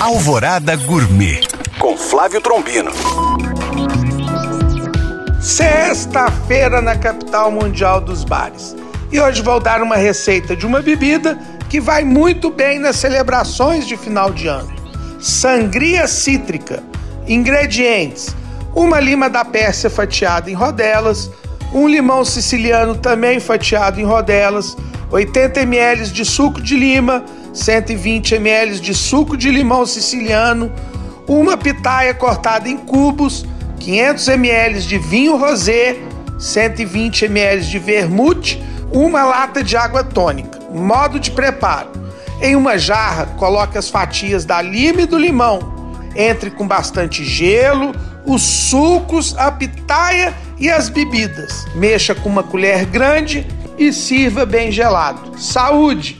Alvorada Gourmet com Flávio Trombino. Sexta-feira na capital mundial dos bares. E hoje vou dar uma receita de uma bebida que vai muito bem nas celebrações de final de ano. Sangria cítrica. Ingredientes: uma lima da Pérsia fatiada em rodelas, um limão siciliano também fatiado em rodelas, 80 ml de suco de lima, 120 ml de suco de limão siciliano, uma pitaia cortada em cubos, 500 ml de vinho rosé, 120 ml de vermute, uma lata de água tônica. Modo de preparo: em uma jarra, coloque as fatias da lima e do limão. Entre com bastante gelo, os sucos, a pitaia e as bebidas. Mexa com uma colher grande e sirva bem gelado. Saúde!